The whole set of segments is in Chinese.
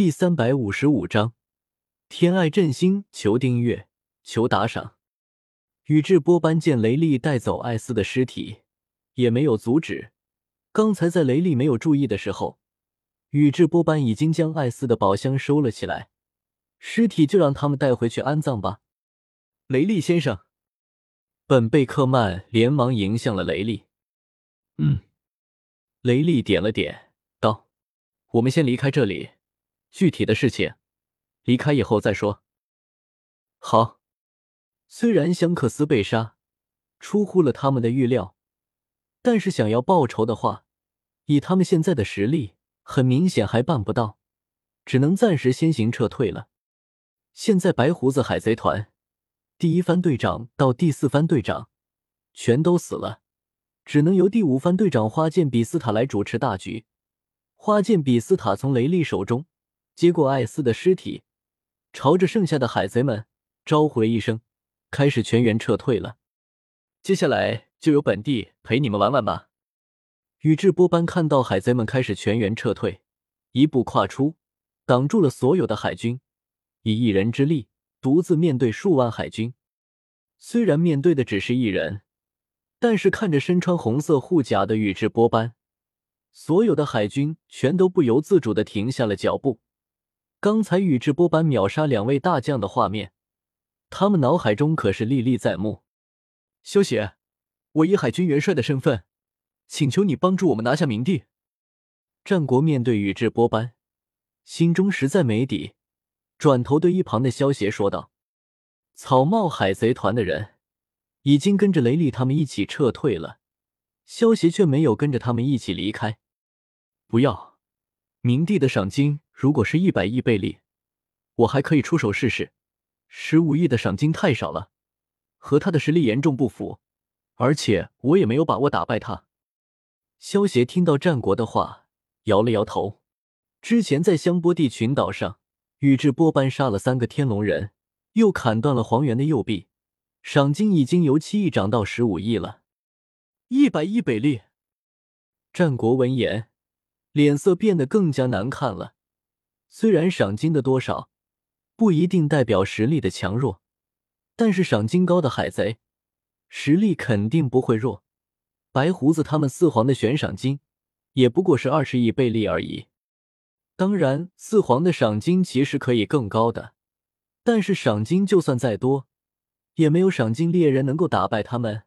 第三百五十五章，天爱振兴，求订阅，求打赏。宇智波斑见雷利带走艾斯的尸体，也没有阻止。刚才在雷利没有注意的时候，宇智波斑已经将艾斯的宝箱收了起来。尸体就让他们带回去安葬吧。雷利先生，本贝克曼连忙迎向了雷利。嗯，雷利点了点，道：“我们先离开这里。”具体的事情，离开以后再说。好，虽然香克斯被杀，出乎了他们的预料，但是想要报仇的话，以他们现在的实力，很明显还办不到，只能暂时先行撤退了。现在白胡子海贼团第一番队长到第四番队长全都死了，只能由第五番队长花剑比斯塔来主持大局。花剑比斯塔从雷利手中。接过艾斯的尸体，朝着剩下的海贼们招呼了一声，开始全员撤退了。接下来就由本地陪你们玩玩吧。宇智波斑看到海贼们开始全员撤退，一步跨出，挡住了所有的海军，以一人之力独自面对数万海军。虽然面对的只是一人，但是看着身穿红色护甲的宇智波斑，所有的海军全都不由自主的停下了脚步。刚才宇智波斑秒杀两位大将的画面，他们脑海中可是历历在目。萧协，我以海军元帅的身份，请求你帮助我们拿下明帝。战国面对宇智波斑，心中实在没底，转头对一旁的萧协说道：“草帽海贼团的人已经跟着雷利他们一起撤退了，萧协却没有跟着他们一起离开。不要，明帝的赏金。”如果是一百亿贝利，我还可以出手试试。十五亿的赏金太少了，和他的实力严重不符，而且我也没有把握打败他。萧协听到战国的话，摇了摇头。之前在香波地群岛上，宇智波斑杀了三个天龙人，又砍断了黄猿的右臂，赏金已经由七亿涨到十五亿了。一百亿贝利，战国闻言，脸色变得更加难看了。虽然赏金的多少不一定代表实力的强弱，但是赏金高的海贼实力肯定不会弱。白胡子他们四皇的悬赏金也不过是二十亿贝利而已。当然，四皇的赏金其实可以更高的，但是赏金就算再多，也没有赏金猎人能够打败他们，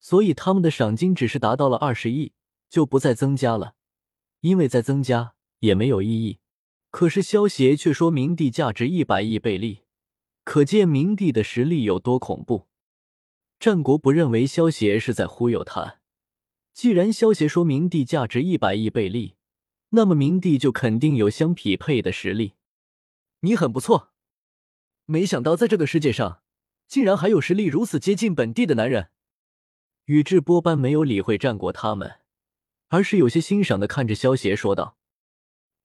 所以他们的赏金只是达到了二十亿，就不再增加了，因为再增加也没有意义。可是萧协却说明帝价值一百亿贝利，可见明帝的实力有多恐怖。战国不认为萧协是在忽悠他，既然萧协说明帝价值一百亿贝利，那么明帝就肯定有相匹配的实力。你很不错，没想到在这个世界上，竟然还有实力如此接近本地的男人。宇智波斑没有理会战国他们，而是有些欣赏的看着萧协说道。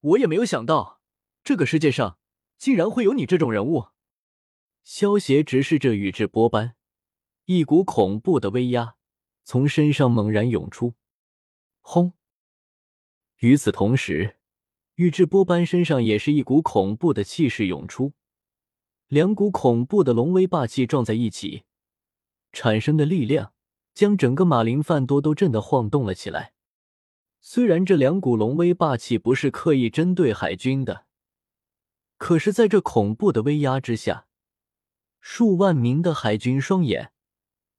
我也没有想到，这个世界上竟然会有你这种人物。萧协直视着宇智波斑，一股恐怖的威压从身上猛然涌出。轰！与此同时，宇智波斑身上也是一股恐怖的气势涌出，两股恐怖的龙威霸气撞在一起，产生的力量将整个马林范多都震得晃动了起来。虽然这两股龙威霸气不是刻意针对海军的，可是在这恐怖的威压之下，数万名的海军双眼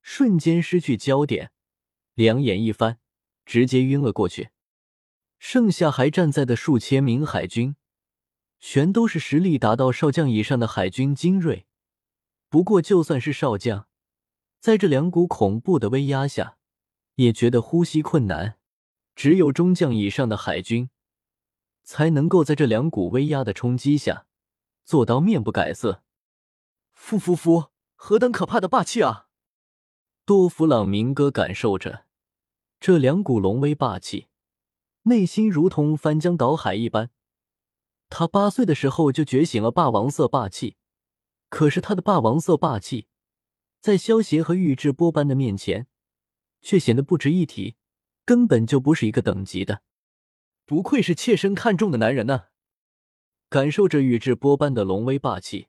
瞬间失去焦点，两眼一翻，直接晕了过去。剩下还站在的数千名海军，全都是实力达到少将以上的海军精锐。不过，就算是少将，在这两股恐怖的威压下，也觉得呼吸困难。只有中将以上的海军，才能够在这两股威压的冲击下做到面不改色。夫夫夫，何等可怕的霸气啊！多弗朗明哥感受着这两股龙威霸气，内心如同翻江倒海一般。他八岁的时候就觉醒了霸王色霸气，可是他的霸王色霸气，在萧协和玉智波斑的面前，却显得不值一提。根本就不是一个等级的，不愧是妾身看中的男人呢。感受着宇智波斑的龙威霸气。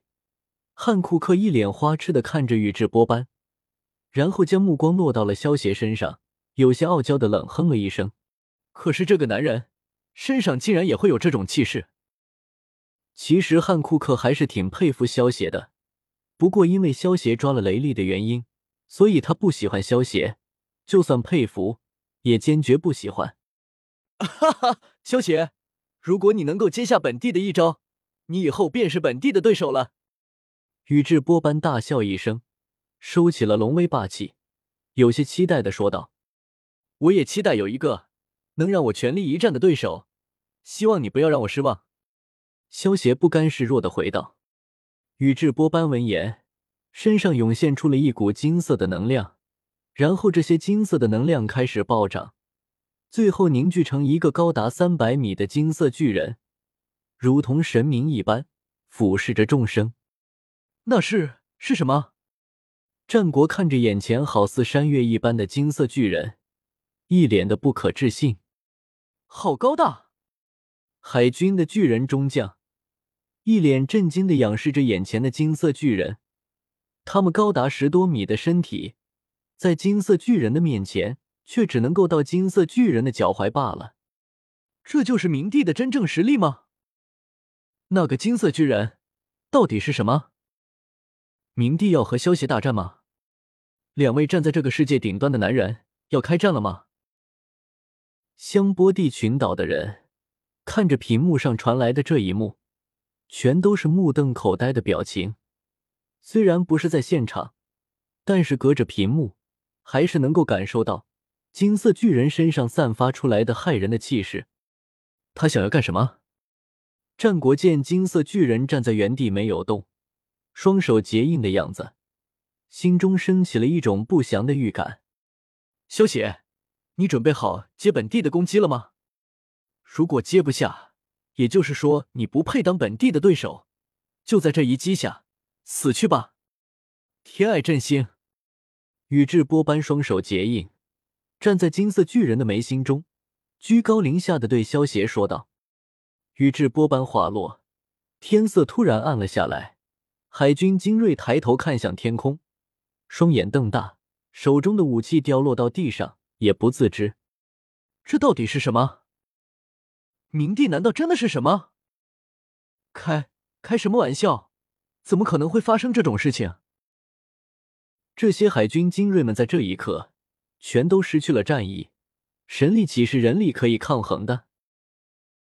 汉库克一脸花痴的看着宇智波斑，然后将目光落到了萧邪身上，有些傲娇的冷哼了一声。可是这个男人身上竟然也会有这种气势。其实汉库克还是挺佩服萧邪的，不过因为萧邪抓了雷利的原因，所以他不喜欢萧邪。就算佩服，也坚决不喜欢。哈哈，萧邪，如果你能够接下本帝的一招，你以后便是本帝的对手了。宇智波斑大笑一声，收起了龙威霸气，有些期待的说道：“我也期待有一个能让我全力一战的对手，希望你不要让我失望。”萧邪不甘示弱的回道。宇智波斑闻言，身上涌现出了一股金色的能量，然后这些金色的能量开始暴涨，最后凝聚成一个高达三百米的金色巨人，如同神明一般俯视着众生。那是是什么？战国看着眼前好似山岳一般的金色巨人，一脸的不可置信。好高大！海军的巨人中将一脸震惊的仰视着眼前的金色巨人。他们高达十多米的身体，在金色巨人的面前，却只能够到金色巨人的脚踝罢了。这就是明帝的真正实力吗？那个金色巨人到底是什么？明帝要和萧协大战吗？两位站在这个世界顶端的男人要开战了吗？香波地群岛的人看着屏幕上传来的这一幕，全都是目瞪口呆的表情。虽然不是在现场，但是隔着屏幕，还是能够感受到金色巨人身上散发出来的骇人的气势。他想要干什么？战国见金色巨人站在原地没有动。双手结印的样子，心中升起了一种不祥的预感。萧邪，你准备好接本帝的攻击了吗？如果接不下，也就是说你不配当本帝的对手，就在这一击下死去吧！天爱振兴，宇智波斑双手结印，站在金色巨人的眉心中，居高临下的对萧邪说道。宇智波斑话落，天色突然暗了下来。海军精锐抬头看向天空，双眼瞪大，手中的武器掉落到地上，也不自知。这到底是什么？明帝难道真的是什么？开开什么玩笑？怎么可能会发生这种事情？这些海军精锐们在这一刻全都失去了战意，神力岂是人力可以抗衡的？